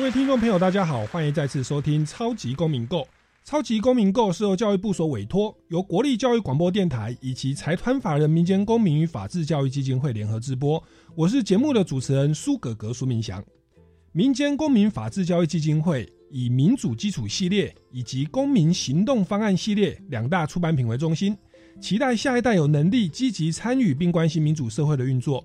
各位听众朋友，大家好，欢迎再次收听《超级公民购》。《超级公民购》是由教育部所委托，由国立教育广播电台以及财团法人民间公民与法治教育基金会联合直播。我是节目的主持人苏格格苏明祥。民间公民法治教育基金会以民主基础系列以及公民行动方案系列两大出版品为中心，期待下一代有能力积极参与并关心民主社会的运作。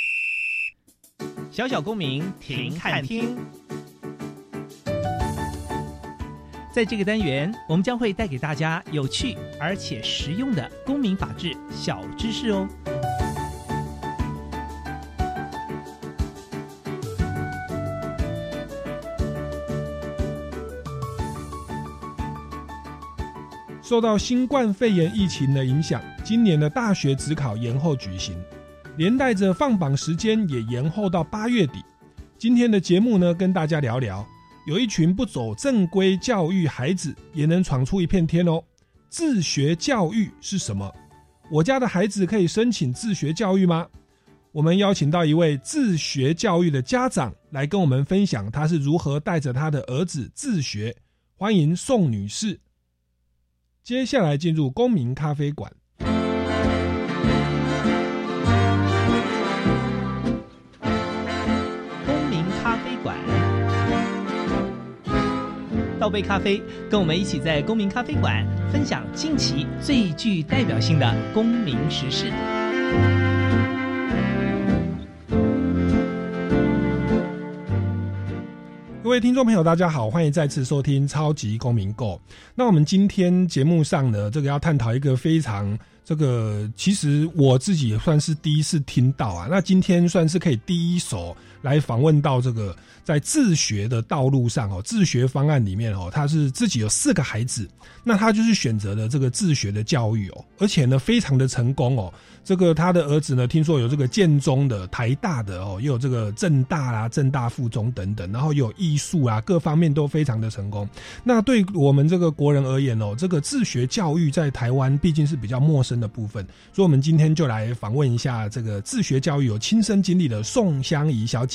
小小公民停看听，在这个单元，我们将会带给大家有趣而且实用的公民法治小知识哦。受到新冠肺炎疫情的影响，今年的大学指考延后举行。连带着放榜时间也延后到八月底。今天的节目呢，跟大家聊聊，有一群不走正规教育孩子也能闯出一片天哦。自学教育是什么？我家的孩子可以申请自学教育吗？我们邀请到一位自学教育的家长来跟我们分享，他是如何带着他的儿子自学。欢迎宋女士。接下来进入公民咖啡馆。倒杯咖啡，跟我们一起在公民咖啡馆分享近期最具代表性的公民时事。各位听众朋友，大家好，欢迎再次收听《超级公民购》。那我们今天节目上呢，这个要探讨一个非常这个，其实我自己也算是第一次听到啊。那今天算是可以第一手来访问到这个。在自学的道路上哦，自学方案里面哦，他是自己有四个孩子，那他就是选择了这个自学的教育哦，而且呢，非常的成功哦。这个他的儿子呢，听说有这个建中的、台大的哦，又有这个正大啦、正大附中等等，然后有艺术啊，各方面都非常的成功。那对我们这个国人而言哦，这个自学教育在台湾毕竟是比较陌生的部分，所以我们今天就来访问一下这个自学教育有亲身经历的宋香怡小姐。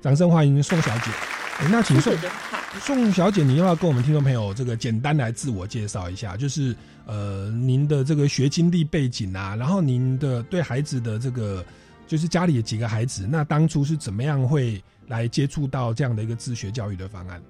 掌声欢迎宋小姐。那请宋宋小姐，你要不要跟我们听众朋友这个简单来自我介绍一下？就是呃，您的这个学经历背景啊，然后您的对孩子的这个，就是家里的几个孩子，那当初是怎么样会来接触到这样的一个自学教育的方案？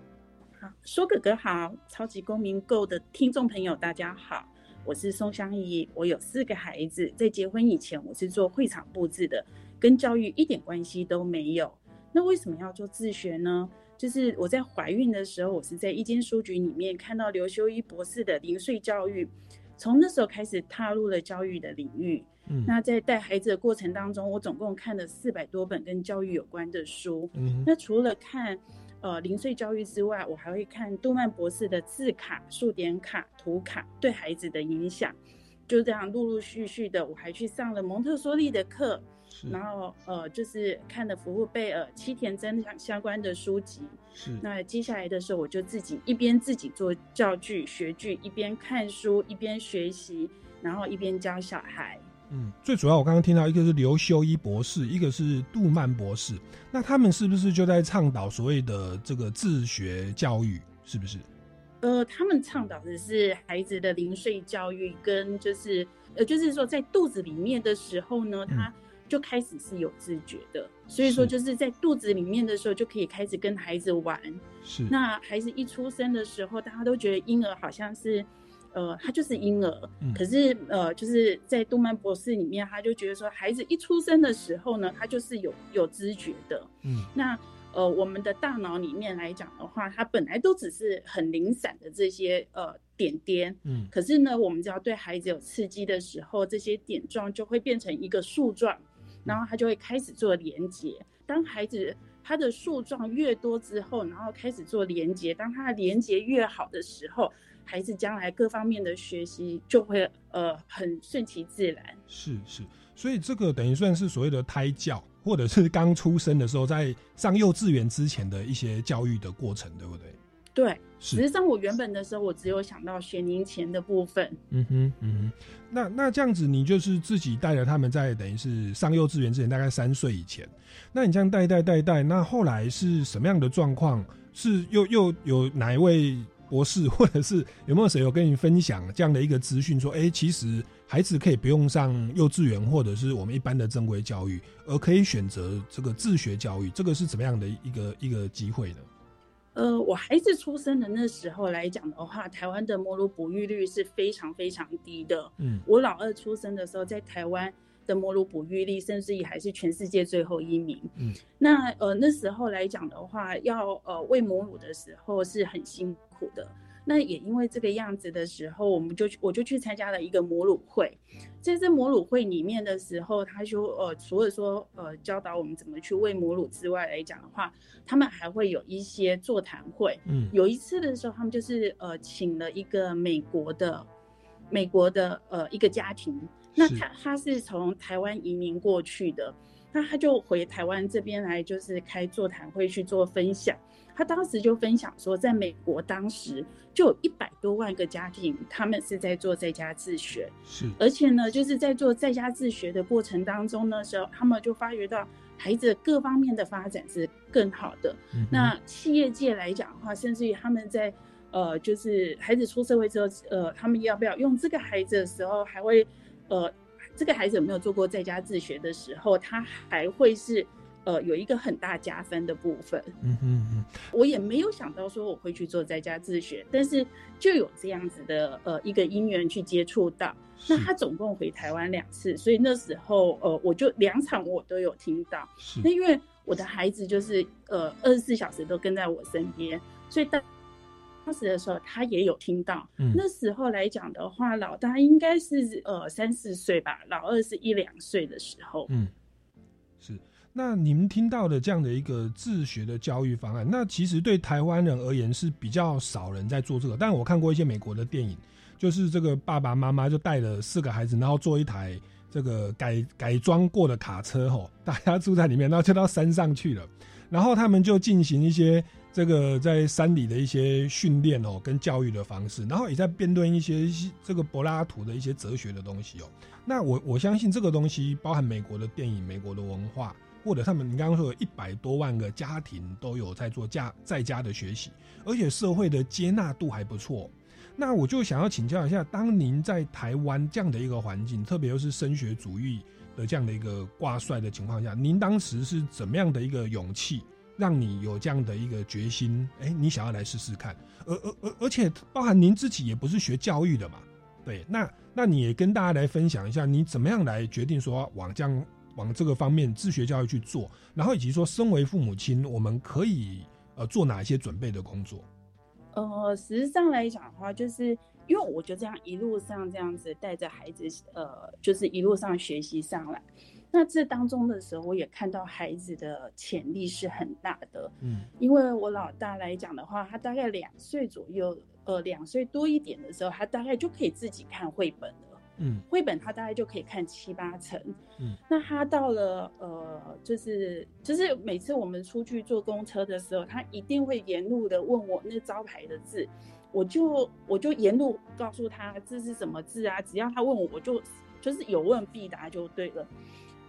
好，说哥哥好，超级公民购的听众朋友大家好，我是宋香怡，我有四个孩子，在结婚以前我是做会场布置的，跟教育一点关系都没有。那为什么要做自学呢？就是我在怀孕的时候，我是在一间书局里面看到刘修一博士的零碎教育，从那时候开始踏入了教育的领域。嗯，那在带孩子的过程当中，我总共看了四百多本跟教育有关的书。嗯，那除了看呃零碎教育之外，我还会看杜曼博士的字卡、数点卡、图卡对孩子的影响。就这样陆陆续续的，我还去上了蒙特梭利的课。然后呃，就是看了服务贝尔、七田真相相关的书籍。是。那接下来的时候，我就自己一边自己做教具学具，一边看书，一边学习，然后一边教小孩。嗯，最主要我刚刚听到一个是刘修一博士，一个是杜曼博士。那他们是不是就在倡导所谓的这个自学教育？是不是？呃，他们倡导的是孩子的零岁教育，跟就是呃，就是说在肚子里面的时候呢，他。就开始是有知觉的，所以说就是在肚子里面的时候就可以开始跟孩子玩。是那孩子一出生的时候，大家都觉得婴儿好像是，呃，他就是婴儿。嗯可是呃，就是在动漫博士里面，他就觉得说，孩子一出生的时候呢，他就是有有知觉的。嗯那呃，我们的大脑里面来讲的话，它本来都只是很零散的这些呃点点，嗯可是呢，我们只要对孩子有刺激的时候，这些点状就会变成一个树状，然后他就会开始做连接。当孩子他的树状越多之后，然后开始做连接，当他的连接越好的时候，孩子将来各方面的学习就会呃很顺其自然。是是，所以这个等于算是所谓的胎教，或者是刚出生的时候在上幼稚园之前的一些教育的过程，对不对？对，实际是，上我原本的时候，我只有想到学龄前的部分。嗯哼嗯哼。那那这样子，你就是自己带着他们在等于是上幼稚园之前，大概三岁以前，那你这样带带带带，那后来是什么样的状况？是又又有哪一位博士，或者是有没有谁有跟你分享这样的一个资讯，说，哎、其实孩子可以不用上幼稚园，或者是我们一般的正规教育，而可以选择这个自学教育，这个是怎么样的一个一个机会呢？呃，我孩子出生的那时候来讲的话，台湾的母乳哺育率是非常非常低的。嗯我老二出生的时候，在台湾的母乳哺育率，甚至也还是全世界最后一名。嗯，那呃那时候来讲的话，要呃喂母乳的时候是很辛苦的。那也因为这个样子的时候，我们就去我就去参加了一个母乳会。在这母乳会里面的时候，他就呃除了说呃教导我们怎么去喂母乳之外来讲的话，他们还会有一些座谈会。嗯有一次的时候，他们就是呃请了一个美国的美国的呃一个家庭，那他他是从台湾移民过去的，那他就回台湾这边来，就是开座谈会去做分享。他当时就分享说，在美国当时就有一百多万个家庭，他们是在做在家自学，是而且呢，就是在做在家自学的过程当中呢，时候他们就发觉到孩子各方面的发展是更好的。嗯那企业界来讲的话，甚至于他们在呃，就是孩子出社会之后，呃，他们要不要用这个孩子的时候，还会呃，这个孩子有没有做过在家自学的时候，他还会是呃有一个很大加分的部分。嗯嗯嗯我也没有想到说我会去做在家自学，但是就有这样子的呃一个因缘去接触到。那他总共回台湾两次，所以那时候呃我就两场我都有听到。那因为我的孩子就是呃二十四小时都跟在我身边，所以当当时的时候他也有听到。嗯那时候来讲的话，老大应该是呃三四岁吧，老二是一两岁的时候。嗯，是。那你们听到的这样的一个自学的教育方案，那其实对台湾人而言是比较少人在做这个。但我看过一些美国的电影，就是这个爸爸妈妈就带了四个孩子，然后坐一台这个改改装过的卡车，吼，大家住在里面，然后就到山上去了，然后他们就进行一些这个在山里的一些训练哦，跟教育的方式，然后也在辩论一些这个柏拉图的一些哲学的东西哦。那我我相信这个东西包含美国的电影、美国的文化，或者他们你刚刚说有一百多万个家庭都有在做家在家的学习，而且社会的接纳度还不错。那我就想要请教一下，当您在台湾这样的一个环境，特别又是升学主义的这样的一个挂帅的情况下，您当时是怎么样的一个勇气，让你有这样的一个决心？哎，你想要来试试看，而而而而且包含您自己也不是学教育的嘛，对，那那你也跟大家来分享一下，你怎么样来决定说往这样往这个方面自学教育去做，然后以及说身为父母亲，我们可以呃做哪一些准备的工作？呃，实际上来讲的话，就是因为我就这样一路上这样子带着孩子，呃，就是一路上学习上来。那这当中的时候，我也看到孩子的潜力是很大的。嗯因为我老大来讲的话，他大概两岁左右，呃，两岁多一点的时候，他大概就可以自己看绘本了。嗯绘本他大概就可以看七八成，嗯，那他到了呃，就是就是每次我们出去坐公车的时候，他一定会沿路的问我那招牌的字，我就我就沿路告诉他这是什么字啊，只要他问我，我就就是有问必答就对了。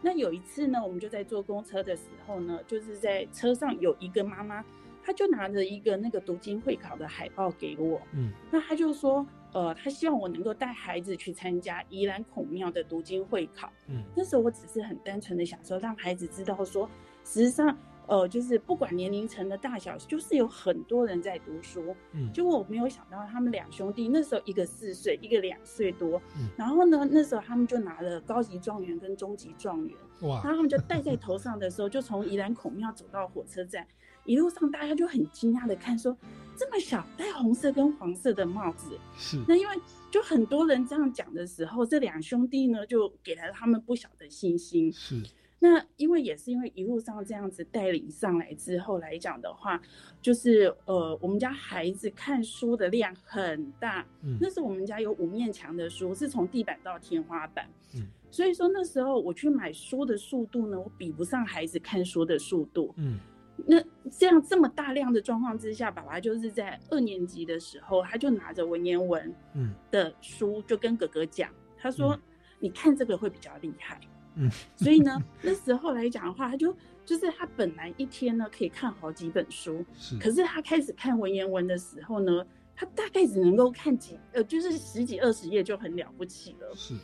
那有一次呢，我们就在坐公车的时候呢，就是在车上有一个妈妈，她就拿着一个那个读经会考的海报给我，嗯那她就说：“呃，她希望我能够带孩子去参加宜兰孔庙的读经会考。嗯，那时候我只是很单纯的想说，让孩子知道说，实际上，呃，就是不管年龄层的大小，就是有很多人在读书。嗯，结果我没有想到，他们两兄弟那时候一个四岁，一个两岁多。嗯，然后呢，那时候他们就拿了高级状元跟中级状元，哇然后他们就戴在头上的时候，就从宜兰孔庙走到火车站，一路上大家就很惊讶的看说，这么小戴红色跟黄色的帽子。是那因为就很多人这样讲的时候，这两兄弟呢就给了他们不小的信心。是那因为也是因为一路上这样子带领上来之后来讲的话，就是呃，我们家孩子看书的量很大。嗯那时候我们家有五面墙的书，是从地板到天花板。嗯所以说那时候我去买书的速度呢，我比不上孩子看书的速度。嗯那这样这么大量的状况之下，爸爸就是在二年级的时候，他就拿着文言文嗯的书就跟哥哥讲，他说：“嗯你看这个会比较厉害。”嗯，所以呢，那时候来讲的话，他就就是他本来一天呢可以看好几本书，是可是他开始看文言文的时候呢，他大概只能够看几呃，就是十几二十页就很了不起了。是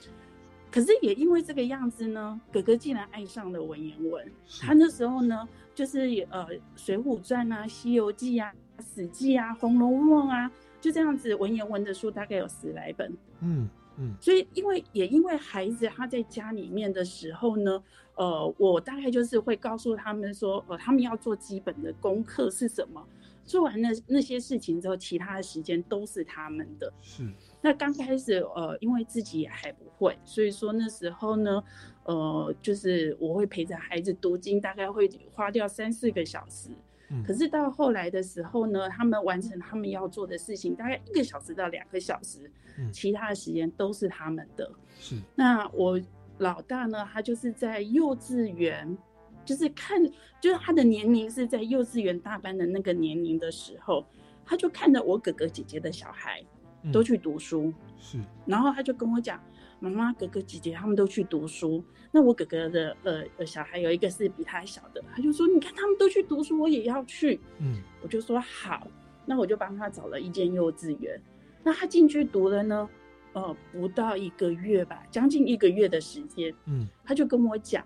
可是也因为这个样子呢，哥哥竟然爱上了文言文。他那时候呢，就是呃《水浒传》啊、《西游记》啊、《史记》啊、《红楼梦》啊，就这样子文言文的书大概有十来本。嗯嗯所以因为也因为孩子他在家里面的时候呢，呃，我大概就是会告诉他们说，呃，他们要做基本的功课是什么。做完那那些事情之后，其他的时间都是他们的。是那刚开始，呃，因为自己也还不会，所以说那时候呢，呃，就是我会陪着孩子读经，大概会花掉三四个小时。嗯。可是到后来的时候呢，他们完成他们要做的事情，大概一个小时到两个小时，嗯。其他的时间都是他们的。是。那我老大呢，他就是在幼稚园，就是看，就是他的年龄是在幼稚园大班的那个年龄的时候，他就看着我哥哥姐姐的小孩嗯都去读书，是。然后他就跟我讲，妈妈、哥哥姐姐他们都去读书，那我哥哥的呃呃小孩有一个是比他小的，他就说，你看他们都去读书，我也要去。嗯。我就说好，那我就帮他找了一间幼稚园。那他进去读了呢，呃，不到一个月吧，将近一个月的时间，嗯。他就跟我讲，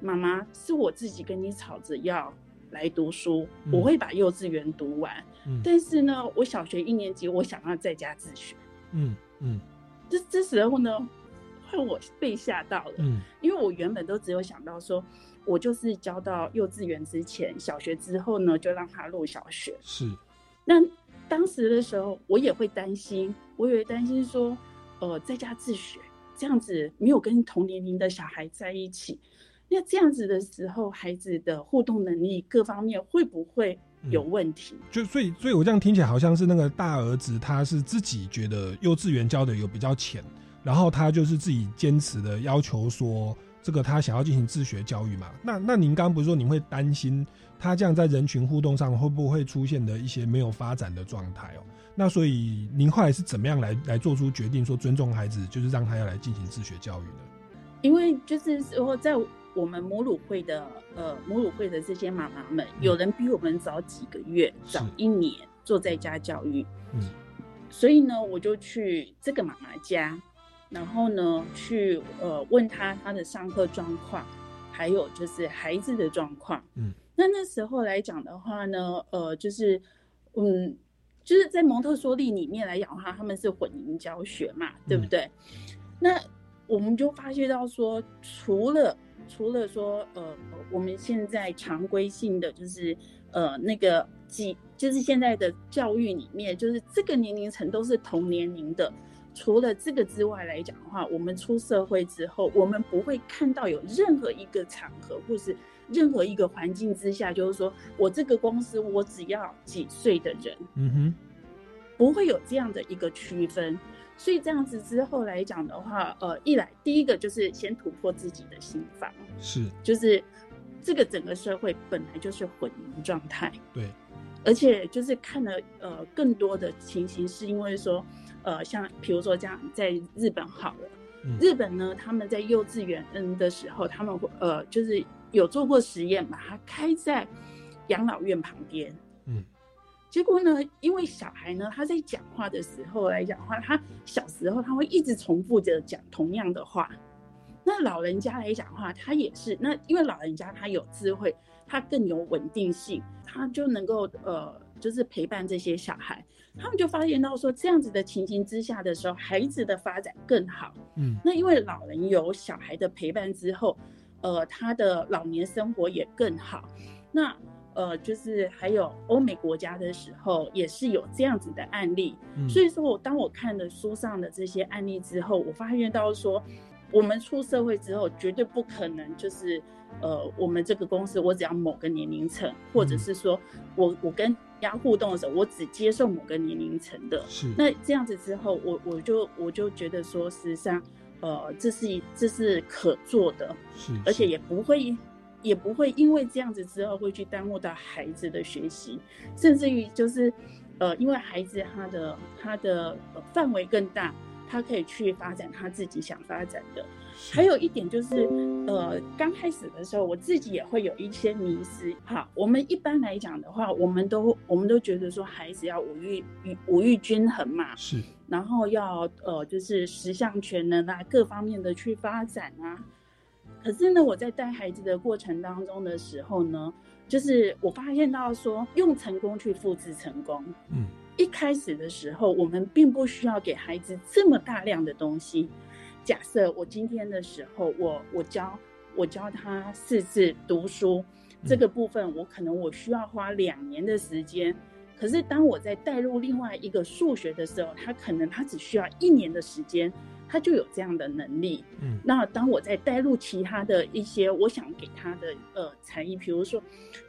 妈妈是我自己跟你吵着要来读书，嗯。我会把幼稚园读完，嗯。但是呢，我小学一年级我想要在家自学。嗯嗯。这这时候呢，换我被吓到了，嗯。因为我原本都只有想到说，我就是教到幼稚园之前，小学之后呢，就让他入小学。是。那当时的时候，我也会担心，我也会担心说，呃，在家自学这样子没有跟同年龄的小孩在一起，那这样子的时候，孩子的互动能力各方面会不会有问题？就所以所以我这样听起来好像是那个大儿子他是自己觉得幼稚园教的有比较浅，然后他就是自己坚持的要求说这个他想要进行自学教育嘛。那那您刚刚不是说您会担心他这样在人群互动上会不会出现的一些没有发展的状态哦？那所以您后来是怎么样来来做出决定说尊重孩子，就是让他要来进行自学教育呢？因为就是说，在我们母乳会的呃母乳会的这些妈妈们，有人比我们早几个月、早一年做在家教育，嗯。所以呢，我就去这个妈妈家，然后呢去呃问她她的上课状况，还有就是孩子的状况。嗯，那那时候来讲的话呢，呃，就是嗯，就是在蒙特梭利里面来讲的话，他们是混龄教学嘛，对不对？那我们就发现到说，除了除了说，呃，我们现在常规性的就是，呃，那个几，就是现在的教育里面，就是这个年龄层都是同年龄的。除了这个之外来讲的话，我们出社会之后，我们不会看到有任何一个场合或是任何一个环境之下，就是说我这个公司我只要几岁的人，嗯哼不会有这样的一个区分。所以这样子之后来讲的话，呃，一来第一个就是先突破自己的心防，是。就是这个整个社会本来就是混龄状态，对。而且就是看了呃更多的情形，是因为说，呃，像比如说这样，在日本好了，嗯。日本呢他们在幼稚园嗯的时候，他们会呃就是有做过实验，把它开在养老院旁边，嗯，结果呢，因为小孩呢，他在讲话的时候来讲话，他小时候他会一直重复着讲同样的话。那老人家来讲话，他也是那，因为老人家他有智慧，他更有稳定性，他就能够呃，就是陪伴这些小孩。他们就发现到说，这样子的情形之下的时候，孩子的发展更好。嗯，那因为老人有小孩的陪伴之后，呃，他的老年生活也更好。那呃，就是还有欧美国家的时候，也是有这样子的案例。所以说我当我看了书上的这些案例之后，我发现到说，我们出社会之后，绝对不可能就是。呃，我们这个公司，我只要某个年龄层，或者是说我我跟人家互动的时候，我只接受某个年龄层的。是。那这样子之后，我我就我就觉得说，事实上，呃，这是这是可做的，是，而且也不会也不会因为这样子之后会去耽误到孩子的学习，甚至于就是，呃，因为孩子他的他的范围更大，他可以去发展他自己想发展的。还有一点就是，呃，刚开始的时候，我自己也会有一些迷失。哈，我们一般来讲的话，我们都我们都觉得说，孩子要五育五育均衡嘛，是，然后要呃，就是十项全能啊，各方面的去发展啊。可是呢，我在带孩子的过程当中的时候呢，就是我发现到说，用成功去复制成功。嗯，一开始的时候，我们并不需要给孩子这么大量的东西。假设我今天的时候，我我教我教他四字读书这个部分，我可能我需要花两年的时间。可是当我在带入另外一个数学的时候，他可能他只需要一年的时间，他就有这样的能力。嗯，那当我在带入其他的一些我想给他的呃才艺，比如说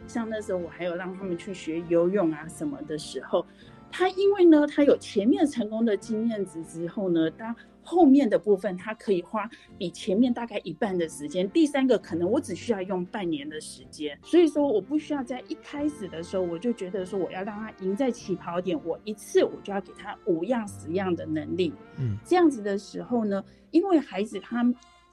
像那时候我还有让他们去学游泳啊什么的时候，他因为呢他有前面成功的经验值之后呢，当后面的部分，他可以花比前面大概一半的时间。第三个可能我只需要用半年的时间，所以说我不需要在一开始的时候我就觉得说我要让他赢在起跑点，我一次我就要给他五样十样的能力。嗯，这样子的时候呢，因为孩子他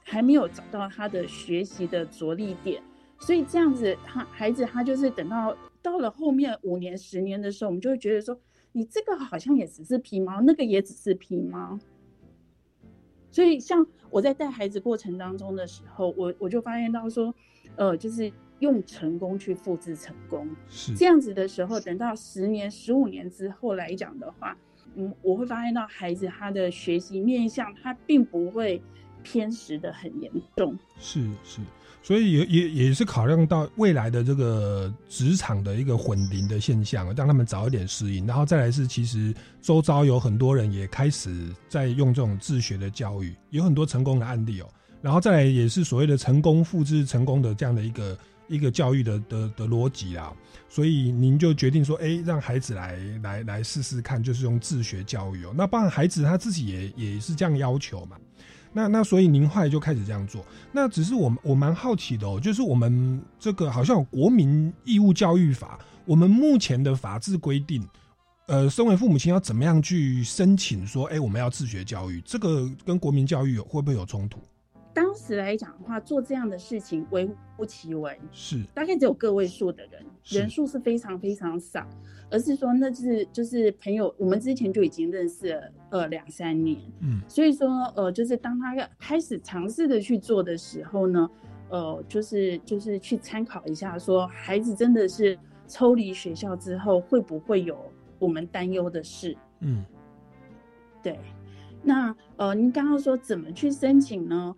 还没有找到他的学习的着力点，所以这样子他孩子他就是等到到了后面五年十年的时候，我们就会觉得说，你这个好像也只是皮毛，那个也只是皮毛。所以，像我在带孩子过程当中的时候，我我就发现到说，呃，就是用成功去复制成功，是。这样子的时候，等到十年、十五年之后来讲的话，嗯，我会发现到孩子他的学习面向，他并不会偏食的很严重，是是。所以也也也是考量到未来的这个职场的一个混龄的现象，让他们早一点适应。然后再来是，其实周遭有很多人也开始在用这种自学的教育，有很多成功的案例哦。然后再来也是所谓的成功复制成功的这样的一个一个教育的的的逻辑啦。所以您就决定说，哎，让孩子来来来试试看，就是用自学教育哦。那当然，孩子他自己也也是这样要求嘛。那那所以您后来就开始这样做，那只是我我蛮好奇的哦，就是我们这个好像有国民义务教育法，我们目前的法制规定，呃，身为父母亲要怎么样去申请说，哎，我们要自学教育，这个跟国民教育有会不会有冲突？当时来讲的话，做这样的事情微乎其微，是。大概只有个位数的人，人数是非常非常少，而是说那是就是朋友，我们之前就已经认识了呃两三年，嗯，所以说呃就是当他开始尝试的去做的时候呢，呃就是就是去参考一下，说孩子真的是抽离学校之后会不会有我们担忧的事，嗯，对，那呃您刚刚说怎么去申请呢？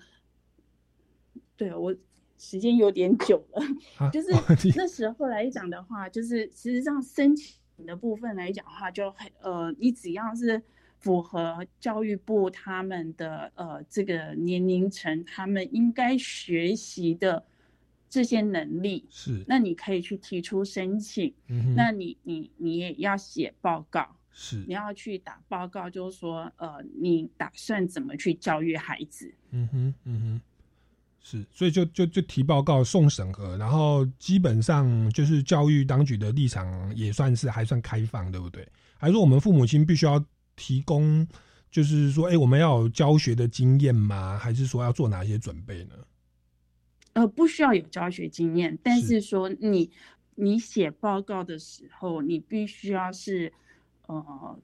对我时间有点久了，就是那时候来讲的话，就是其实际上申请的部分来讲的话，就很呃，你只要是符合教育部他们的呃这个年龄层，他们应该学习的这些能力，是，那你可以去提出申请，那你你你也要写报告，是，你要去打报告，就是说呃，你打算怎么去教育孩子？嗯哼，嗯哼。是，所以就就就提报告送审核，然后基本上就是教育当局的立场也算是还算开放，对不对？还是我们父母亲必须要提供，就是说，哎，我们要有教学的经验吗？还是说要做哪些准备呢？呃，不需要有教学经验，但是说你你写报告的时候，你必须要是呃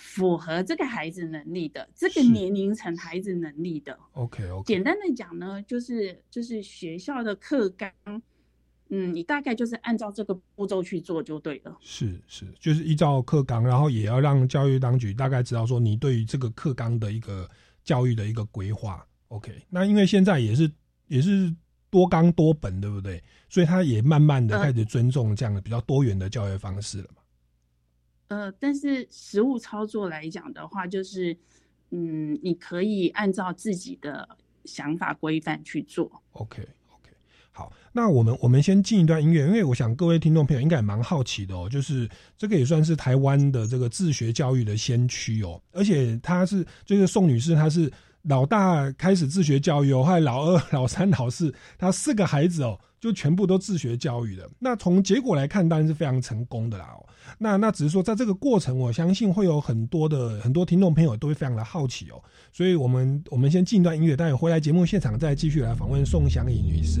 符合这个孩子能力的，这个年龄层孩子能力的。OK OK，简单的讲呢，就是就是学校的课纲，嗯，你大概就是按照这个步骤去做就对了。是是，就是依照课纲，然后也要让教育当局大概知道说你对于这个课纲的一个教育的一个规划。OK，那因为现在也是也是多纲多本，对不对？所以他也慢慢的呃开始尊重这样的比较多元的教育方式了嘛。呃，但是实物操作来讲的话，就是嗯，你可以按照自己的想法规范去做。OK OK，好，那我们我们先进一段音乐，因为我想各位听众朋友应该也蛮好奇的哦，就是这个也算是台湾的这个自学教育的先驱哦，而且他是就是宋女士，她是老大开始自学教育哦，后来老二、老三、老四，他四个孩子哦，就全部都自学教育的。那从结果来看，当然是非常成功的啦哦。那那只是说，在这个过程，我相信会有很多的很多听众朋友都会非常的好奇哦。所以我们我们先进一段音乐，待会回来节目现场再继续来访问宋祥颖女士。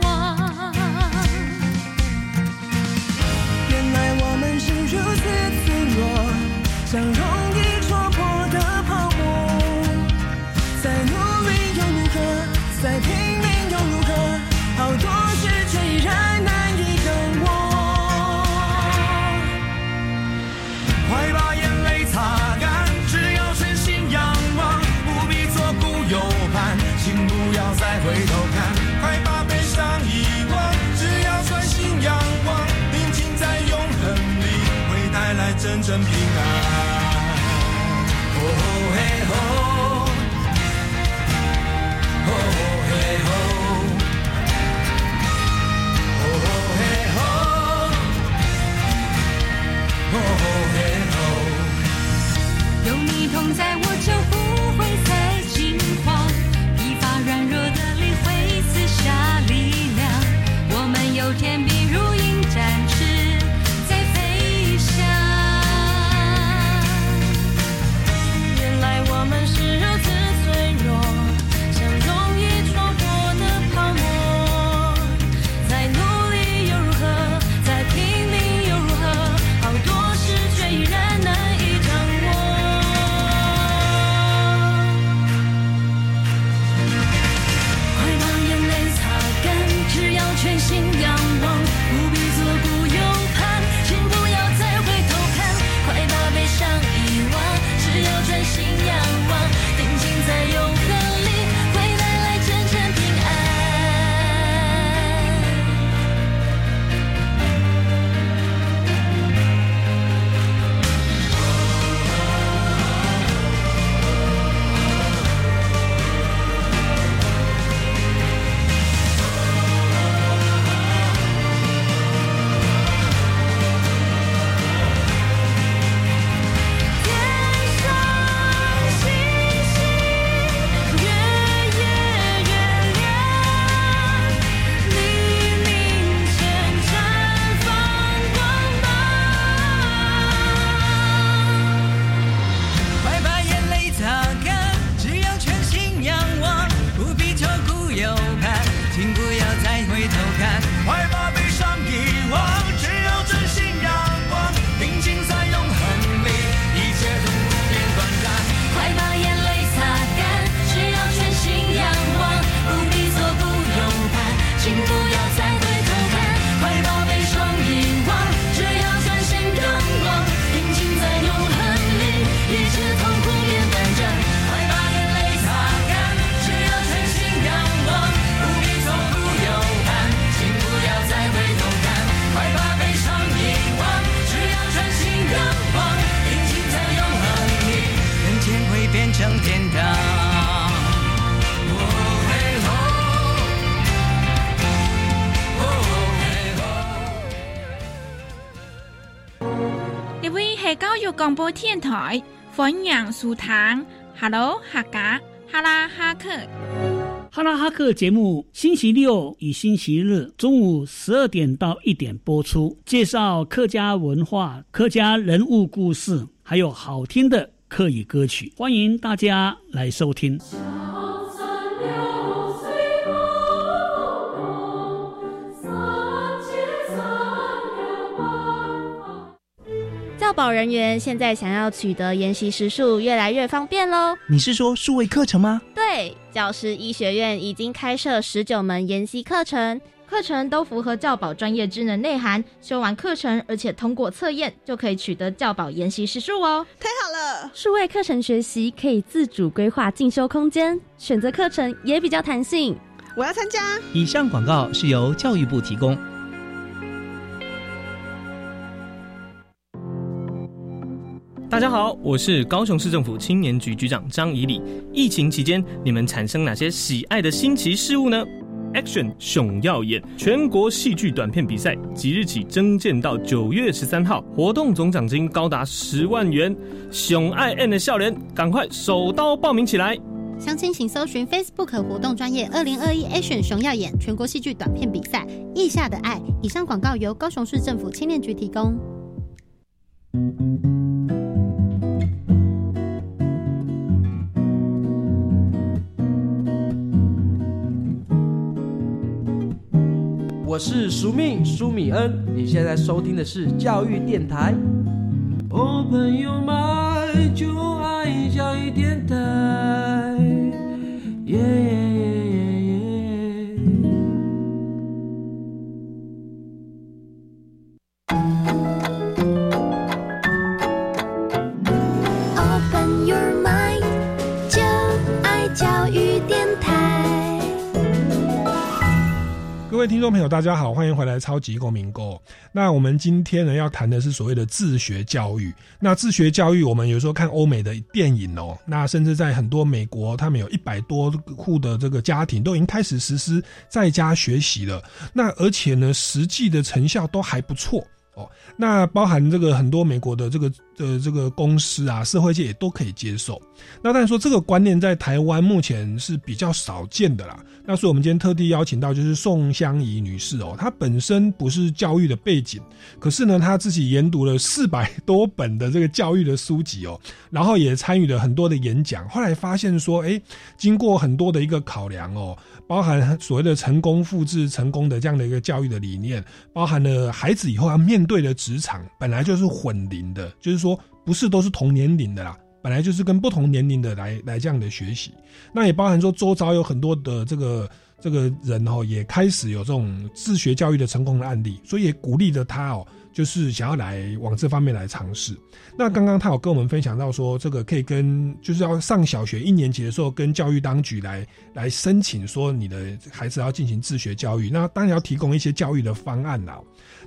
如此脆弱，像教育广播电台欢迎书堂 Hello 客家哈拉哈克。哈拉哈克节目星期六与星期日中午十二点到一点播出，介绍客家文化、客家人物故事，还有好听的客语歌曲，欢迎大家来收听。教保人员现在想要取得研习时数越来越方便喽。你是说数位课程吗？对，教师医学院已经开设十九门研习课程，课程都符合教保专业职能内涵。修完课程，而且通过测验，就可以取得教保研习时数哦。太好了！数位课程学习可以自主规划进修空间，选择课程也比较弹性。我要参加。以上广告是由教育部提供。大家好，我是高雄市政府青年局局长张怡礼。疫情期间，你们产生哪些喜爱的新奇事物呢？Action 熊耀眼全国戏剧短片比赛即日起征建到九月十三号，活动总奖金高达十万元。熊爱 N 的笑脸，赶快手刀报名起来！详情请搜寻 Facebook 活动专业二零二一 Action 熊耀眼全国戏剧短片比赛意下的爱。以上广告由高雄市政府青年局提供。我是苏命苏米恩，你现在收听的是教育电台。哦，朋友们就爱教育电台。耶各位听众朋友，大家好，欢迎回来《超级公民购》。那我们今天呢要谈的是所谓的自学教育。那自学教育，我们有时候看欧美的电影哦，那甚至在很多美国，他们有一百多户的这个家庭都已经开始实施在家学习了。那而且呢，实际的成效都还不错。哦，那包含这个很多美国的这个的这个公司啊，社会界也都可以接受。那但是说这个观念在台湾目前是比较少见的啦。那所以我们今天特地邀请到就是宋香怡女士哦，她本身不是教育的背景，可是呢她自己研读了四百 多本的这个教育的书籍哦，然后也参与了很多的演讲，后来发现说，哎，经过很多的一个考量哦。包含所谓的成功复制成功的这样的一个教育的理念，包含了孩子以后要面对的职场本来就是混龄的，就是说不是都是同年龄的啦，本来就是跟不同年龄的来来这样的学习。那也包含说周遭有很多的这个这个人哦，也开始有这种自学教育的成功的案例，所以也鼓励着他哦。就是想要来往这方面来尝试。那刚刚他有跟我们分享到说，这个可以跟就是要上小学一年级的时候，跟教育当局来来申请说你的孩子要进行自学教育。那当然要提供一些教育的方案啦。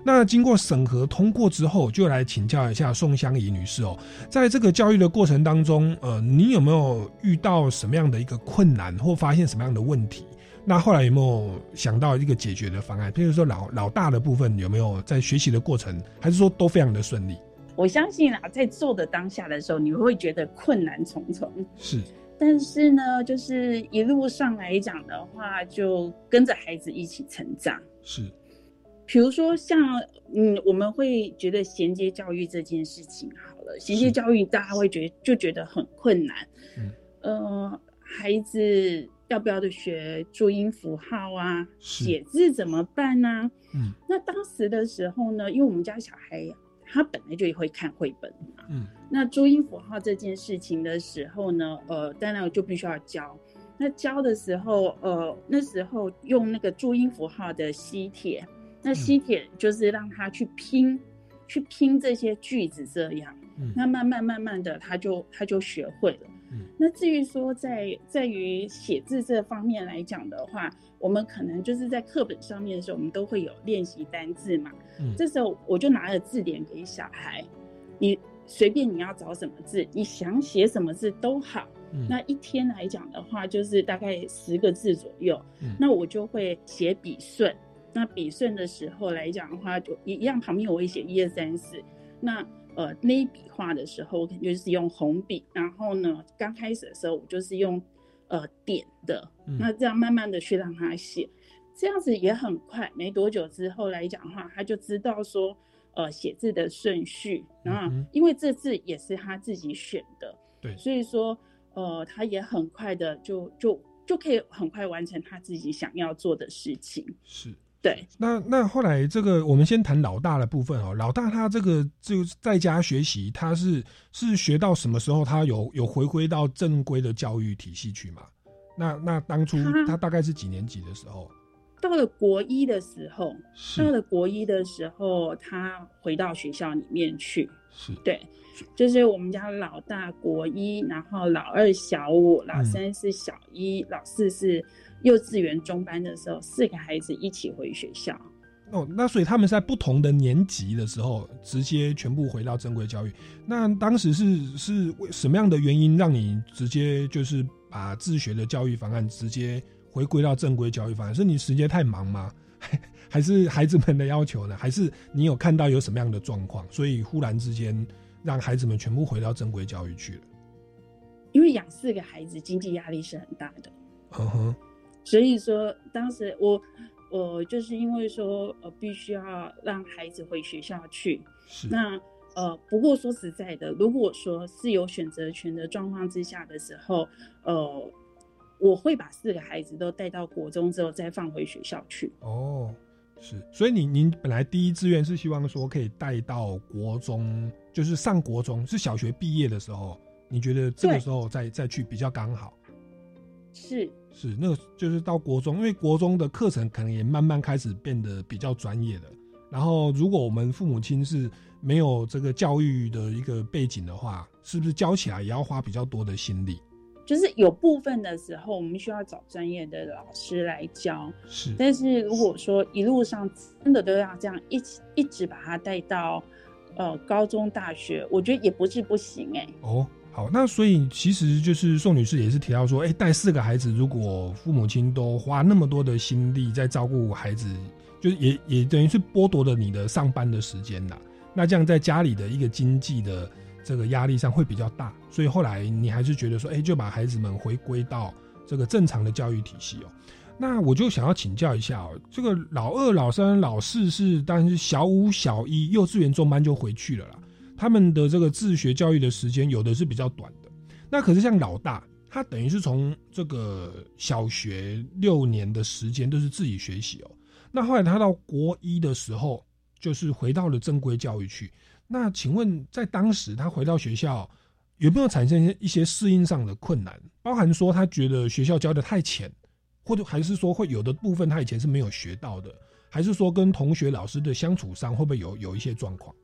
那经过审核通过之后，就来请教一下宋香怡女士哦，在这个教育的过程当中，呃，你有没有遇到什么样的一个困难，或发现什么样的问题？那后来有没有想到一个解决的方案？比如说老老大的部分有没有在学习的过程，还是说都非常的顺利？我相信啊，在做的当下的时候，你会觉得困难重重。是，但是呢，就是一路上来讲的话，就跟着孩子一起成长。是，比如说像嗯，我们会觉得衔接教育这件事情好了，衔接教育大家会觉得就觉得很困难。嗯，呃，孩子。要不要的学注音符号啊？写字怎么办呢？嗯，那当时的时候呢，因为我们家小孩他本来就会看绘本嘛，嗯，那注音符号这件事情的时候呢，呃，当然就必须要教。那教的时候，呃，那时候用那个注音符号的吸铁，那吸铁就是让他去拼，去拼这些句子，这样，那慢慢慢慢的，他就他就学会了。那至于说在在于写字这方面来讲的话，我们可能就是在课本上面的时候，我们都会有练习单字嘛。嗯，这时候我就拿了字典给小孩，你随便你要找什么字，你想写什么字都好。那一天来讲的话，就是大概十个字左右。那我就会写笔顺。那笔顺的时候来讲的话，就一样旁边我会写一二三四。那呃那一笔画的时候，我肯定就是用红笔，然后呢，刚开始的时候我就是用呃点的，嗯。那这样慢慢的去让他写，这样子也很快，没多久之后来讲的话，他就知道说呃写字的顺序，然后因为这字也是他自己选的，对。所以说呃他也很快的就就就可以很快完成他自己想要做的事情，是。对。那那后来这个，我们先谈老大的部分哦。老大他这个就在家学习，他是是学到什么时候？他有有回归到正规的教育体系去吗？那那当初他他大概是几年级的时候？到了国一的时候，到了国一的时候，他回到学校里面去。是对，就是我们家老大国一，然后老二小五，老嗯三是小一，老四是幼稚园中班的时候，四个孩子一起回学校。哦，那所以他们在不同的年级的时候，直接全部回到正规教育。那当时是是为什么样的原因让你直接就是把自学的教育方案直接回归到正规教育方案？是你时间太忙吗？还是孩子们的要求呢？还是你有看到有什么样的状况，所以忽然之间让孩子们全部回到正规教育去了？因为养四个孩子，经济压力是很大的。嗯哼，所以说，当时我我就是因为说，呃，必须要让孩子回学校去。是那呃，不过说实在的，如果说是有选择权的状况之下的时候，呃，我会把四个孩子都带到国中之后再放回学校去。哦，是，所以你您本来第一志愿是希望说可以带到国中，就是上国中，是小学毕业的时候，你觉得这个时候再再去比较刚好？是是，那个就是到国中，因为国中的课程可能也慢慢开始变得比较专业了。然后，如果我们父母亲是没有这个教育的一个背景的话，是不是教起来也要花比较多的心力？就是有部分的时候，我们需要找专业的老师来教。是，但是如果说一路上真的都要这样一起一直把他带到呃高中、大学，我觉得也不是不行哎、哦，好，那所以其实就是宋女士也是提到说，哎、带四个孩子，如果父母亲都花那么多的心力在照顾孩子，就是也也等于是剥夺了你的上班的时间啦。那这样在家里的一个经济的这个压力上会比较大，所以后来你还是觉得说，哎、就把孩子们回归到这个正常的教育体系哦。那我就想要请教一下哦，这个老二、老三、老四是当然是小五、小一幼稚园中班就回去了啦。他们的这个自学教育的时间有的是比较短的，那可是像老大，他等于是从这个小学六年的时间都是自己学习哦。那后来他到国一的时候，就是回到了正规教育去。那请问，在当时他回到学校，有没有产生一些适应上的困难？包含说他觉得学校教的太浅，或者还是说会有的部分他以前是没有学到的，还是说跟同学老师的相处上会不会有有一些状况？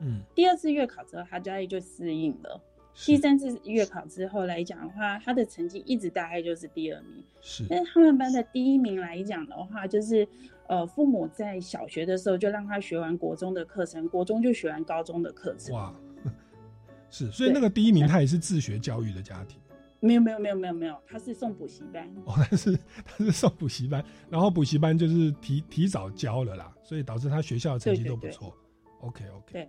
嗯，第二次月考之后，他大概就适应了。第三次月考之后来讲的话，他的成绩一直大概就是第二名。是，但是他们班的第一名来讲的话，就是呃，父母在小学的时候就让他学完国中的课程，国中就学完高中的课程。哇，是，所以那个第一名他也是自学教育的家庭。没有没有没有没有没有，他是送补习班。哦，他是他是送补习班，然后补习班就是提提早教了啦，所以导致他学校的成绩都不错。OK OK，对，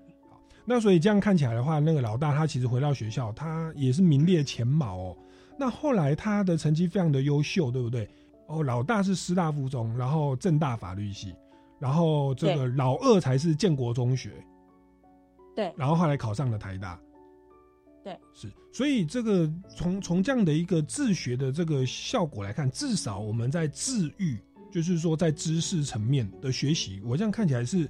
那所以这样看起来的话，那个老大他其实回到学校，他也是名列前茅哦。那后来他的成绩非常的优秀，对不对？哦，老大是师大附中，然后正大法律系，然后这个老二才是建国中学，对然后后来考上了台大。对，是，所以这个从从这样的一个自学的这个效果来看，至少我们在治愈，就是说在知识层面的学习，我这样看起来是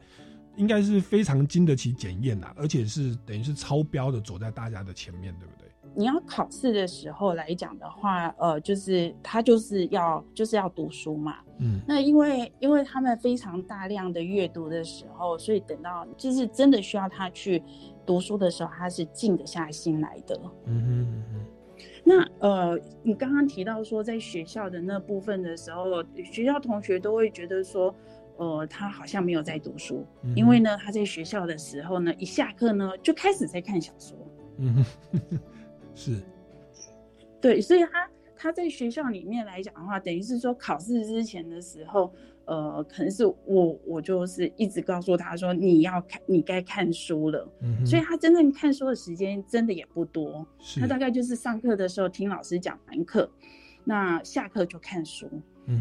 应该是非常经得起检验的，而且是等于是超标的走在大家的前面，对不对？你要考试的时候来讲的话，呃，就是他就是要就是要读书嘛。嗯，那因为因为他们非常大量的阅读的时候，所以等到就是真的需要他去读书的时候，他是静得下心来的。嗯哼嗯哼，那呃，你刚刚提到说在学校的那部分的时候，学校同学都会觉得说，呃，他好像没有在读书，嗯因为呢他在学校的时候呢，一下课呢就开始在看小说。嗯，是，对，所以他他在学校里面来讲的话，等于是说考试之前的时候，呃，可能是我我就是一直告诉他说你要看，你该看书了。嗯所以他真正看书的时间真的也不多，他大概就是上课的时候听老师讲完课，那下课就看书。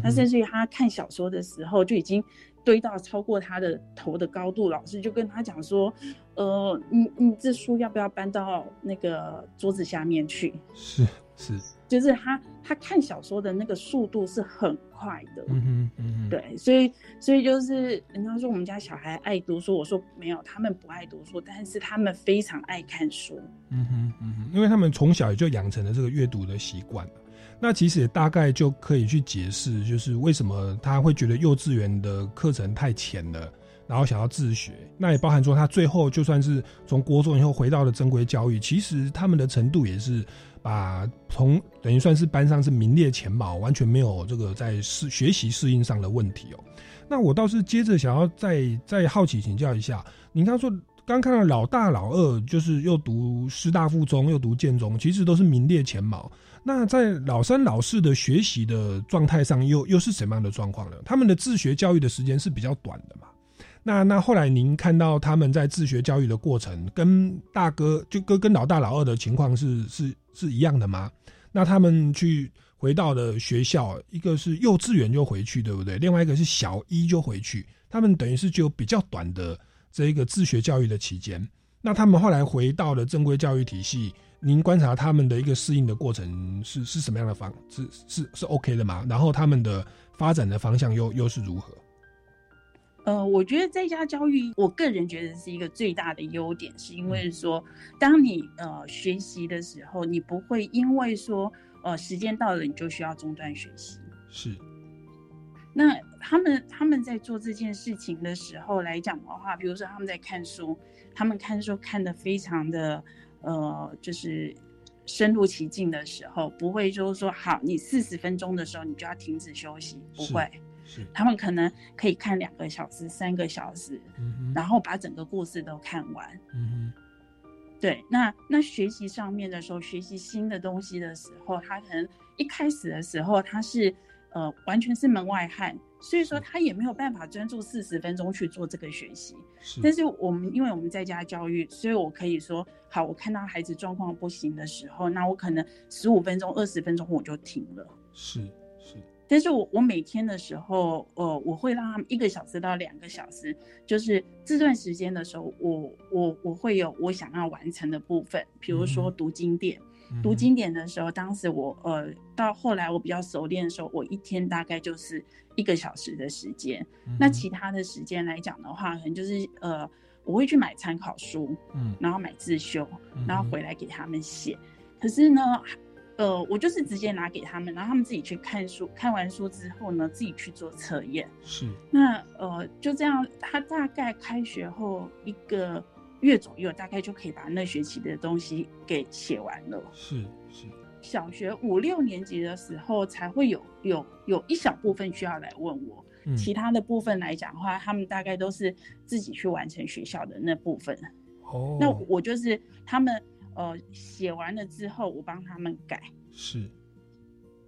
那甚至于他看小说的时候就已经堆到超过他的头的高度，老师就跟他讲说，呃，你你这书要不要搬到那个桌子下面去？是是，就是他他看小说的那个速度是很快的，嗯哼嗯哼，对，所以所以就是人家说我们家小孩爱读书，我说没有，他们不爱读书，但是他们非常爱看书。嗯哼嗯哼，因为他们从小也就养成了这个阅读的习惯了。那其实也大概就可以去解释，就是为什么他会觉得幼稚园的课程太浅了，然后想要自学。那也包含说，他最后就算是从国中以后回到了正规教育，其实他们的程度也是把从等于算是班上是名列前茅，完全没有这个在适学习适应上的问题哦。那我倒是接着想要再再好奇请教一下，您刚说刚看到老大老二就是又读师大附中又读建中，其实都是名列前茅。那在老三老四的学习的状态上又又是什么样的状况呢？他们的自学教育的时间是比较短的嘛？那那后来您看到他们在自学教育的过程，跟大哥就跟跟老大老二的情况是是是一样的吗？那他们去回到了学校，一个是幼稚园就回去，对不对？另外一个是小一就回去，他们等于是就比较短的这一个自学教育的期间。那他们后来回到了正规教育体系，您观察他们的一个适应的过程是是什么样的方是是是 OK 的吗？然后他们的发展的方向又又是如何？呃，我觉得在家教育，我个人觉得是一个最大的优点，是因为说，当你呃学习的时候，你不会因为说呃时间到了你就需要中断学习。是，那他们他们在做这件事情的时候来讲的话，比如说他们在看书，他们看书看得非常的呃，就是深入其境的时候，不会就是说好，你四十分钟的时候你就要停止休息，不会。是，他们可能可以看两个小时、三个小时，嗯，然后把整个故事都看完。嗯对，那那学习上面的时候，学习新的东西的时候，他可能一开始的时候他是呃完全是门外汉，所以说他也没有办法专注四十分钟去做这个学习。是但是我们因为我们在家教育，所以我可以说，好，我看到孩子状况不行的时候，那我可能十五分钟、二十分钟我就停了。是是，但是我我每天的时候，呃，我会让他们一个小时到两个小时，就是这段时间的时候，我我我会有我想要完成的部分，比如说读经典。读经典的时候，当时我呃到后来我比较熟练的时候，我一天大概就是一个小时的时间。那其他的时间来讲的话，可能就是呃我会去买参考书，嗯然后买自修嗯，然后回来给他们写。可是呢，呃，我就是直接拿给他们，然后他们自己去看书，看完书之后呢，自己去做测验。是，那呃，就这样，他大概开学后一个月左右，大概就可以把那学期的东西给写完了。是是，小学五六年级的时候，才会有有有一小部分需要来问我，嗯其他的部分来讲的话，他们大概都是自己去完成学校的那部分。哦，那我就是他们呃写完了之后，我帮他们改。是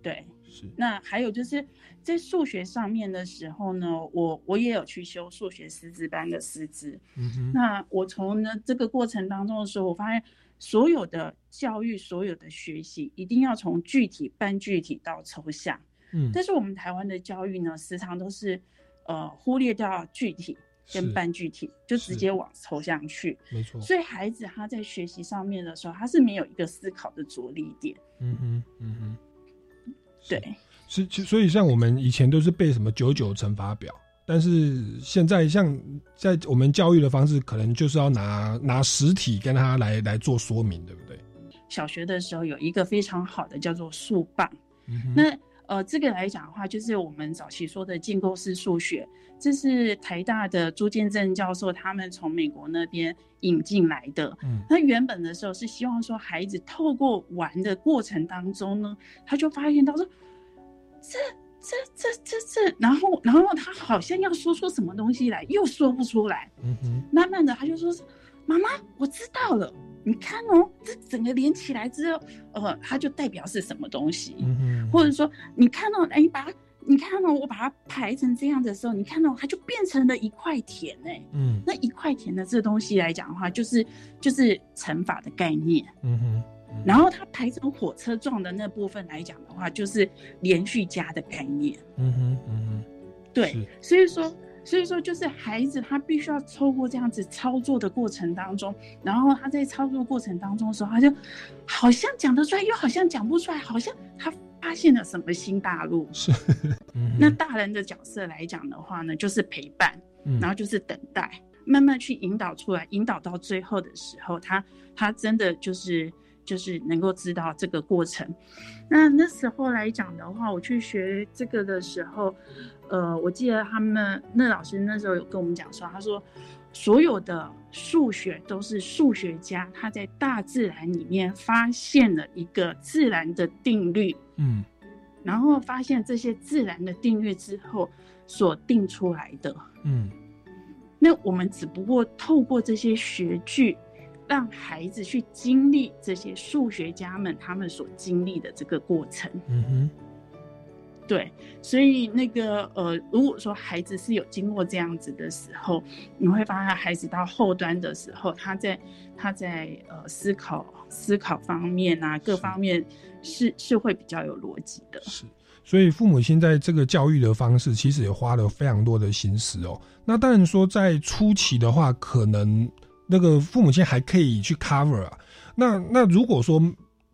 对，是，那还有就是在数学上面的时候呢，我我也有去修数学师资班的师资。嗯哼，那我从呢这个过程当中的时候，我发现所有的教育、所有的学习，一定要从具体、半具体到抽象。嗯但是我们台湾的教育呢，时常都是呃忽略掉具体是跟半具体，就直接往抽象去。没错，所以孩子他在学习上面的时候，他是没有一个思考的着力点。嗯哼嗯哼。对，是，其所以像我们以前都是背什么九九乘法表，但是现在像在我们教育的方式，可能就是要拿拿实体跟他来来做说明，对不对？小学的时候有一个非常好的叫做数棒，嗯那呃这个来讲的话，就是我们早期说的建构式数学，这是台大的朱建正教授他们从美国那边引进来的。嗯那原本的时候是希望说孩子透过玩的过程当中呢，他就发现到说，这这这这这，然后然后他好像要说出什么东西来，又说不出来。嗯哼，慢慢的他就说：“妈妈，我知道了。”你看哦，这整个连起来之后，呃，它就代表是什么东西，嗯或者说你看到，哎，你把它，你看到我把它排成这样的时候，你看到它就变成了一块田，哎，嗯。那一块田的这东西来讲的话，就是就是乘法的概念。嗯哼，然后它排成火车状的那部分来讲的话，就是连续加的概念。嗯哼，嗯哼，对，所以说，所以说就是孩子他必须要透过这样子操作的过程当中，然后他在操作过程当中的时候，他就好像讲得出来，又好像讲不出来，好像他发现了什么新大陆。是，嗯那大人的角色来讲的话呢，就是陪伴，嗯然后就是等待，慢慢去引导出来，引导到最后的时候，他他真的就是就是能够知道这个过程。那那时候来讲的话，我去学这个的时候，呃，我记得他们那老师那时候有跟我们讲说，他说所有的数学都是数学家他在大自然里面发现了一个自然的定律，嗯然后发现这些自然的定律之后所定出来的。嗯那我们只不过透过这些学具，让孩子去经历这些数学家们他们所经历的这个过程。嗯哼，对，所以那个呃，如果说孩子是有经过这样子的时候，你会发现孩子到后端的时候，他在他在呃思考思考方面啊，各方面是是会比较有逻辑的。是。所以父母亲在这个教育的方式，其实也花了非常多的心思哦。那当然说，在初期的话，可能那个父母亲还可以去 cover 啊。那那如果说，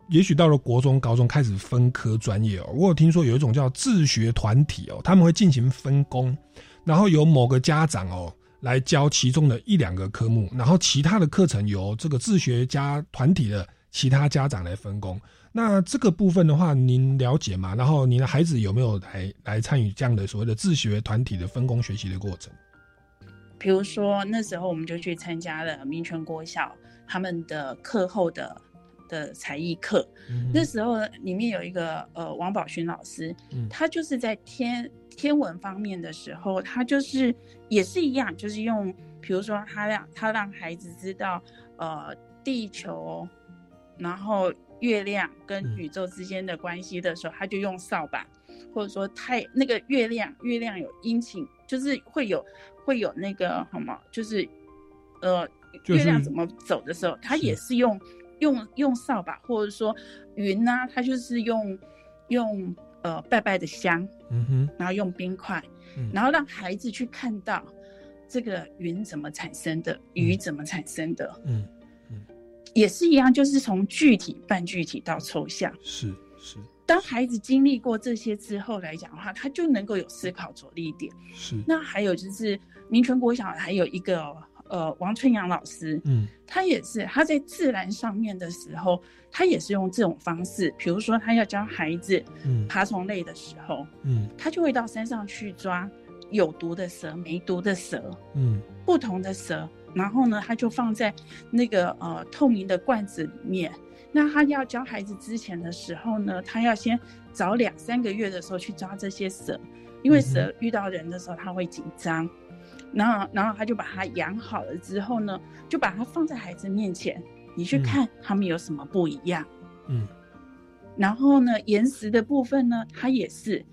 也许到了国中、高中开始分科专业哦，我有听说有一种叫自学团体哦，他们会进行分工，然后由某个家长哦来教其中的一两个科目，然后其他的课程由这个自学家团体的其他家长来分工。那这个部分的话，您了解吗？然后您的孩子有没有来来参与这样的所谓的自学团体的分工学习的过程？比如说那时候我们就去参加了民权国小他们的课后的的才艺课，嗯那时候里面有一个呃王宝勋老师，嗯。他就是在天天文方面的时候，他就是也是一样，就是用比如说他让他让孩子知道呃地球，然后月亮跟宇宙之间的关系的时候，他就用扫把，或者说太那个月亮月亮有阴晴，就是会有会有那个什么，就是呃就是月亮怎么走的时候，他也是用用用扫把，或者说云呢、它就是用用呃拜拜的香，嗯哼，然后用冰块，嗯然后让孩子去看到这个云怎么产生的，雨怎么产生的，嗯，也是一样，就是从具体、半具体到抽象。是是当孩子经历过这些之后来讲的话，他就能够有思考着力点。是，那还有就是民权国小还有一个呃王春阳老师，嗯。他也是他在自然上面的时候，他也是用这种方式，比如说他要教孩子嗯。爬虫类的时候，嗯。他就会到山上去抓有毒的蛇、没毒的蛇，嗯。不同的蛇，然后呢，他就放在那个呃透明的罐子里面。那他要教孩子之前的时候呢，他要先早两三个月的时候去抓这些蛇，因为蛇遇到人的时候他会紧张，然后然后他就把它养好了之后呢，就把它放在孩子面前，你去看他们有什么不一样。嗯然后呢，岩石的部分呢，它也是，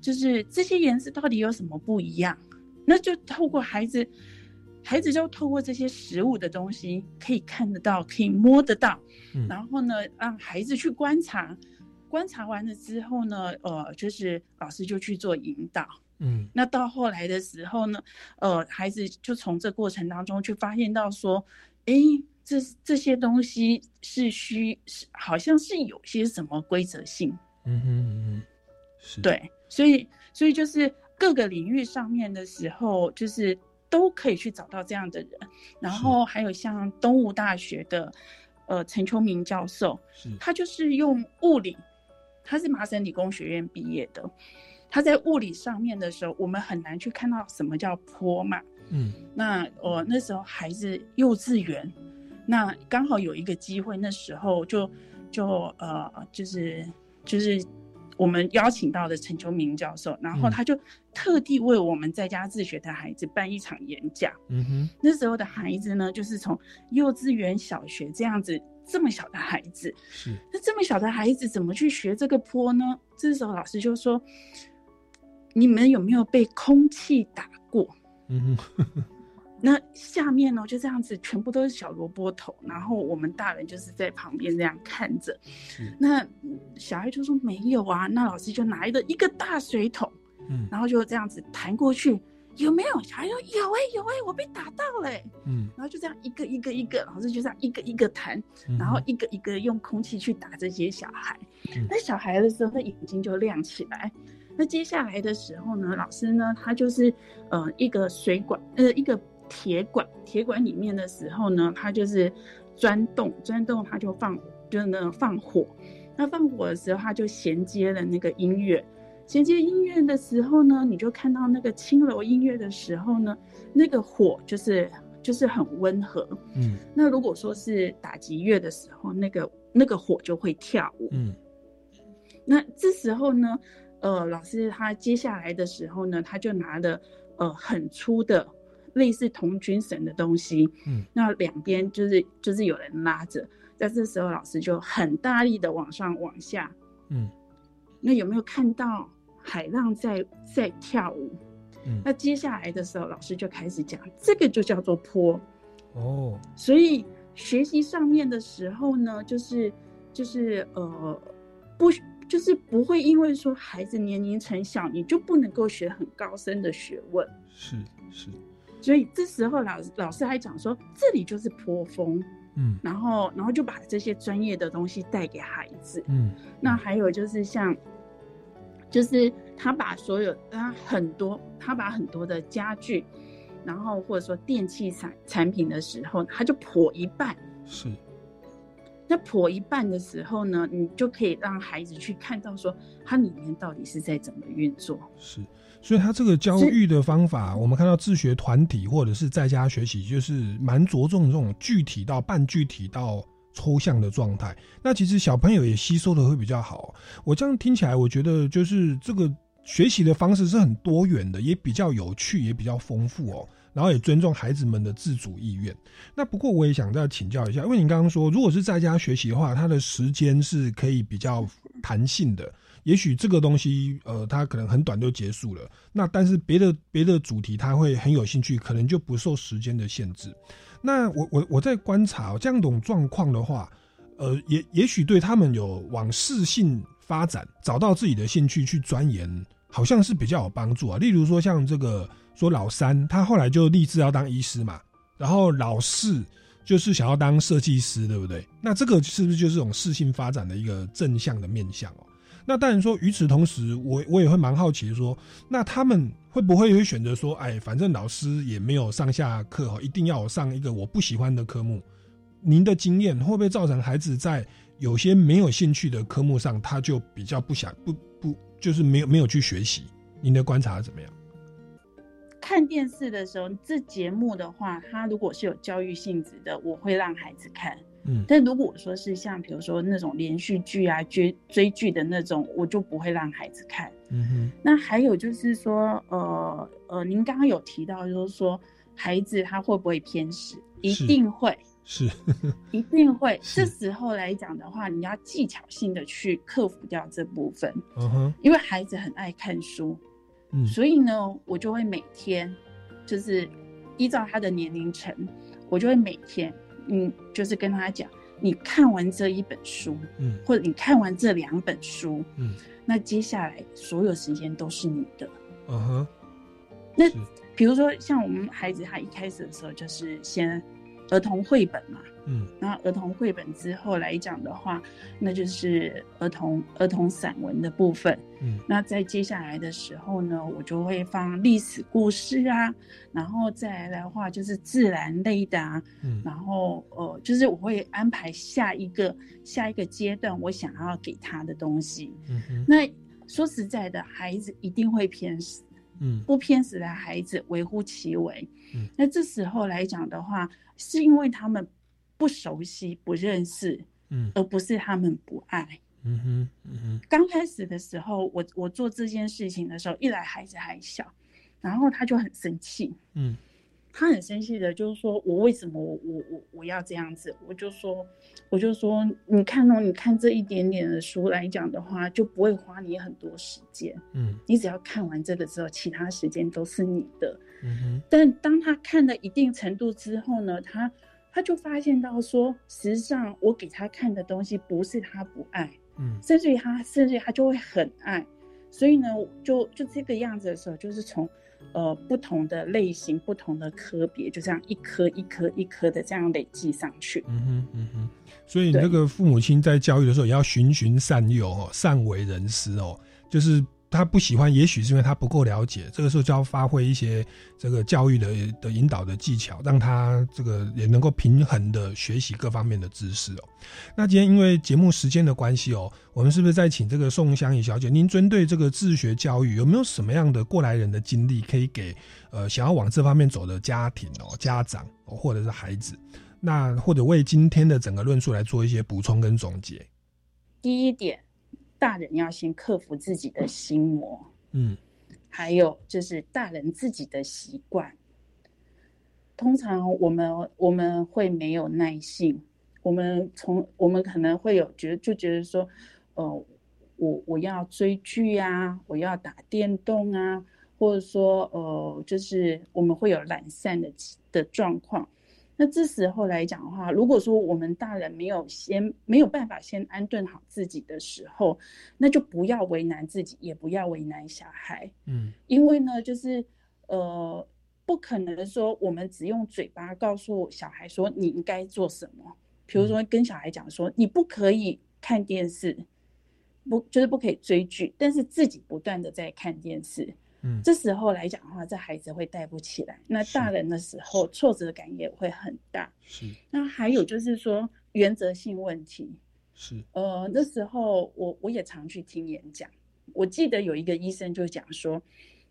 就是这些岩石到底有什么不一样？那就透过孩子，孩子就透过这些食物的东西，可以看得到，可以摸得到，嗯然后呢，让孩子去观察，观察完了之后呢，呃，就是老师就去做引导。嗯那到后来的时候呢，呃，孩子就从这过程当中去发现到说，诶，这这些东西是需是好像是有些什么规则性，嗯哼嗯哼，是，对，所以所以就是各个领域上面的时候，就是都可以去找到这样的人。然后还有像东吴大学的呃陈秋明教授，他就是用物理，他是麻省理工学院毕业的。他在物理上面的时候，我们很难去看到什么叫坡嘛。嗯那我、那时候孩子幼稚园，那刚好有一个机会，那时候就就呃就是就是我们邀请到的陈秋明教授，然后嗯他就特地为我们在家自学的孩子办一场演讲。嗯哼，那时候的孩子呢，就是从幼稚园、小学这样子这么小的孩子，是，那这么小的孩子怎么去学这个坡呢？这时候老师就说：“你们有没有被空气打过？嗯，那下面呢就这样子，全部都是小萝卜头，然后我们大人就是在旁边这样看着。那嗯小孩就说没有啊，那老师就拿一个一个大水桶，嗯然后就这样子弹过去，有没有？小孩说有哎、有哎、我被打到了、欸。嗯然后就这样一个一个一个，老师就这样一个一个弹，嗯然后一个一个用空气去打这些小孩。嗯那小孩的时候，那眼睛就亮起来。那接下来的时候呢，老师呢，他就是呃一个水管，呃一个铁管，铁管里面的时候呢，他就是钻洞，钻洞他就放，就是呢放火。那放火的时候，他就衔接了那个音乐。衔接音乐的时候呢，你就看到那个轻柔音乐的时候呢，那个火就是就是很温和。嗯那如果说是打击乐的时候，那个那个火就会跳舞。嗯那这时候呢，呃，老师他接下来的时候呢，他就拿了呃很粗的类似童军绳的东西，嗯，那两边就是就是有人拉着，在这时候老师就很大力的往上往下，嗯。那有没有看到海浪在在跳舞？嗯。那接下来的时候，老师就开始讲，这个就叫做坡。哦，所以学习上面的时候呢，就是就是呃，不就是不会因为说孩子年龄层小，你就不能够学很高深的学问。是是，所以这时候老师老师还讲说，这里就是坡峰，嗯然后然后就把这些专业的东西带给孩子。嗯那还有就是像，就是他把所有他很多他把很多的家具，然后或者说电器产产品的时候，他就破一半。是，那破一半的时候呢，你就可以让孩子去看到说它里面到底是在怎么运作。是，所以他这个教育的方法，我们看到自学团体或者是在家学习，就是蛮着重这种具体到半具体到抽象的状态。那其实小朋友也吸收的会比较好。我这样听起来，我觉得就是这个学习的方式是很多元的，也比较有趣，也比较丰富哦。然后也尊重孩子们的自主意愿。那不过我也想再请教一下，因为你刚刚说，如果是在家学习的话，他的时间是可以比较弹性的。也许这个东西，呃，他可能很短就结束了。那但是别的别的主题，他会很有兴趣，可能就不受时间的限制。那我我我在观察、哦、这样种状况的话，呃，也也许对他们有往适性发展，找到自己的兴趣去钻研，好像是比较有帮助啊。例如说像这个说老三，他后来就立志要当医师嘛，然后老四就是想要当设计师，对不对？那这个是不是就是这种适性发展的一个正向的面向哦？那当然说，与此同时，我我也会蛮好奇说，那他们会不会会选择说，哎，反正老师也没有上下课哦，一定要我上一个我不喜欢的科目？您的经验会不会造成孩子在有些没有兴趣的科目上，他就比较不想不不就是没有没有去学习？您的观察怎么样？看电视的时候，这节目的话，它如果是有教育性质的，我会让孩子看。嗯，但如果说是像比如说那种连续剧啊、追追剧的那种，我就不会让孩子看。嗯哼，那还有就是说，呃呃，您刚刚有提到，就是说孩子他会不会偏食？一定会，是，一定会。这时候来讲的话，你要技巧性的去克服掉这部分，嗯哼，因为孩子很爱看书，嗯。所以呢，我就会每天就是依照他的年龄层，我就会每天，嗯，就是跟他讲，你看完这一本书，嗯。或者你看完这两本书，嗯，那接下来所有时间都是你的。嗯哼，那比如说像我们孩子，他一开始的时候就是先儿童绘本嘛，嗯。然后儿童绘本之后来讲的话，那就是儿童儿童散文的部分。嗯。那在接下来的时候呢，我就会放历史故事啊，然后再来的话就是自然类的啊，嗯。然后呃，就是我会安排下一个下一个阶段我想要给他的东西。嗯哼，那说实在的，孩子一定会偏食，嗯。不偏食的孩子微乎其微。嗯，那这时候来讲的话，是因为他们不熟悉、不认识，嗯而不是他们不爱。嗯哼，嗯哼，刚开始的时候，我我做这件事情的时候，一来孩子还小，然后他就很生气，嗯他很生气的，就是说我为什么我我我我要这样子？我就说，我就说，你看哦，你看这一点点的书来讲的话，就不会花你很多时间。嗯你只要看完这个之后，其他时间都是你的。嗯哼，但当他看了一定程度之后呢，他他就发现到说，实际上我给他看的东西不是他不爱，嗯甚至于他甚至于他就会很爱。所以呢，就就这个样子的时候，就是从呃不同的类型、不同的科别，就这样一颗一颗一颗的这样累积上去。嗯哼，嗯哼，所以你这个父母亲在教育的时候也要循循善诱哦，善为人师哦，就是他不喜欢，也许是因为他不够了解，这个时候就要发挥一些这个教育的的引导的技巧，让他这个也能够平衡的学习各方面的知识哦。那今天因为节目时间的关系哦，我们是不是再请这个宋香怡小姐，您针对这个自学教育有没有什么样的过来人的经历，可以给呃想要往这方面走的家庭哦、家长、哦、或者是孩子？那或者为今天的整个论述来做一些补充跟总结。第一点，大人要先克服自己的心魔，嗯还有就是大人自己的习惯。通常我们我们会没有耐性，我们从我们可能会有觉得就觉得说，呃，我我要追剧啊，我要打电动啊，或者说呃，就是我们会有懒散的的状况。那这时候来讲的话，如果说我们大人没有先没有办法先安顿好自己的时候，那就不要为难自己，也不要为难小孩。嗯因为呢，就是呃，不可能说我们只用嘴巴告诉小孩说你应该做什么，比如说跟小孩讲说你不可以看电视，不就是不可以追剧，但是自己不断的在看电视。嗯这时候来讲的话，这孩子会带不起来。那大人的时候，挫折感也会很大。是那还有就是说原则性问题，是呃，那时候我我也常去听演讲，我记得有一个医生就讲说，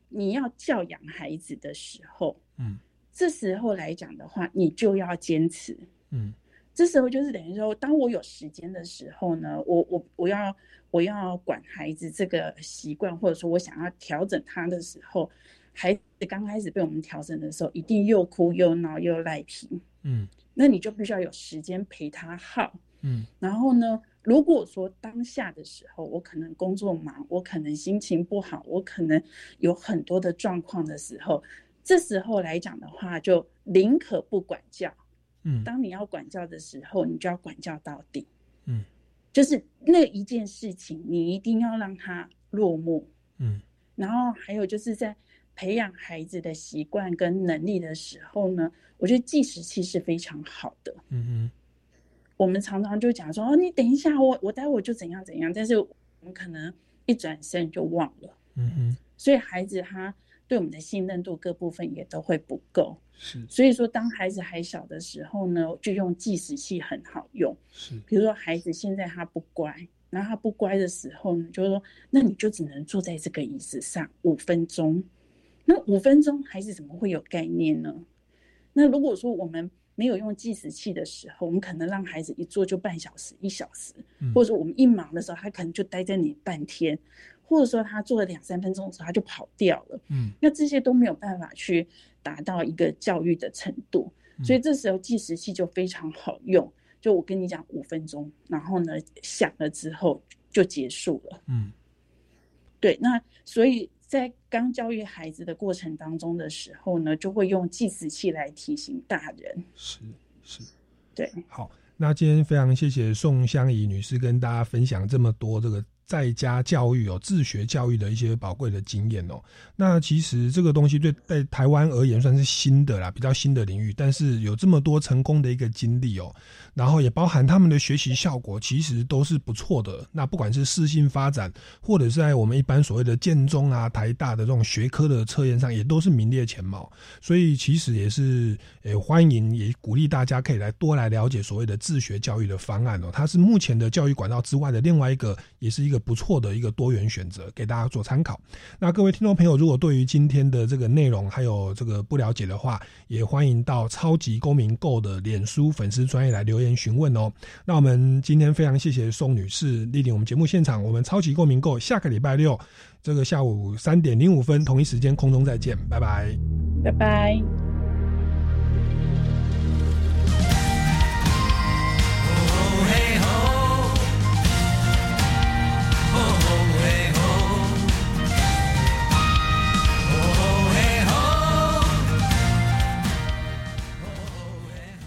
你要教养孩子的时候，嗯这时候来讲的话，你就要坚持。嗯这时候就是等于说，当我有时间的时候呢，我我我要我要管孩子这个习惯，或者说我想要调整他的时候，孩子刚开始被我们调整的时候，一定又哭又闹又赖皮，嗯那你就必须要有时间陪他耗。嗯然后呢，如果说当下的时候，我可能工作忙，我可能心情不好，我可能有很多的状况的时候，这时候来讲的话，就宁可不管教。嗯当你要管教的时候，你就要管教到底。嗯，就是那一件事情，你一定要让它落幕。嗯然后还有就是在培养孩子的习惯跟能力的时候呢，我觉得计时器是非常好的。嗯哼我们常常就讲说，哦，你等一下，我我待会就怎样怎样，但是我们可能一转身就忘了，嗯哼所以孩子他对我们的信任度各部分也都会不够。是所以说，当孩子还小的时候呢，就用计时器很好用。是比如说，孩子现在他不乖，然后他不乖的时候呢，就是说，那你就只能坐在这个椅子上五分钟。那五分钟，孩子怎么会有概念呢？那如果说我们没有用计时器的时候，我们可能让孩子一坐就半小时、一小时，嗯或者说我们一忙的时候，他可能就待在你半天，或者说他做了两三分钟的时候，他就跑掉了。嗯那这些都没有办法去达到一个教育的程度，嗯所以这时候计时器就非常好用。就我跟你讲五分钟，然后呢响了之后就结束了。嗯对，那所以在刚教育孩子的过程当中的时候呢，就会用计时器来提醒大人。是是对，好。那今天非常谢谢宋香怡女士跟大家分享这么多这个在家教育哦、自学教育的一些宝贵的经验哦。那其实这个东西对在台湾而言算是新的啦，比较新的领域，但是有这么多成功的一个经历哦，然后也包含他们的学习效果，其实都是不错的。那不管是适性发展，或者是在我们一般所谓的建中啊、台大的这种学科的测验上，也都是名列前茅。所以其实也是呃欢迎，也鼓励大家可以来多来了解所谓的自学教育的方案哦。它是目前的教育管道之外的另外一个，也是一个不错的一个多元选择，给大家做参考。那各位听众朋友，如果对于今天的这个内容还有这个不了解的话，也欢迎到超级公民购的脸书粉丝专业来留言询问哦。那我们今天非常谢谢宋女士莅临我们节目现场，我们超级公民购下个礼拜六这个下午三点零五分同一时间空中再见，拜拜，拜拜。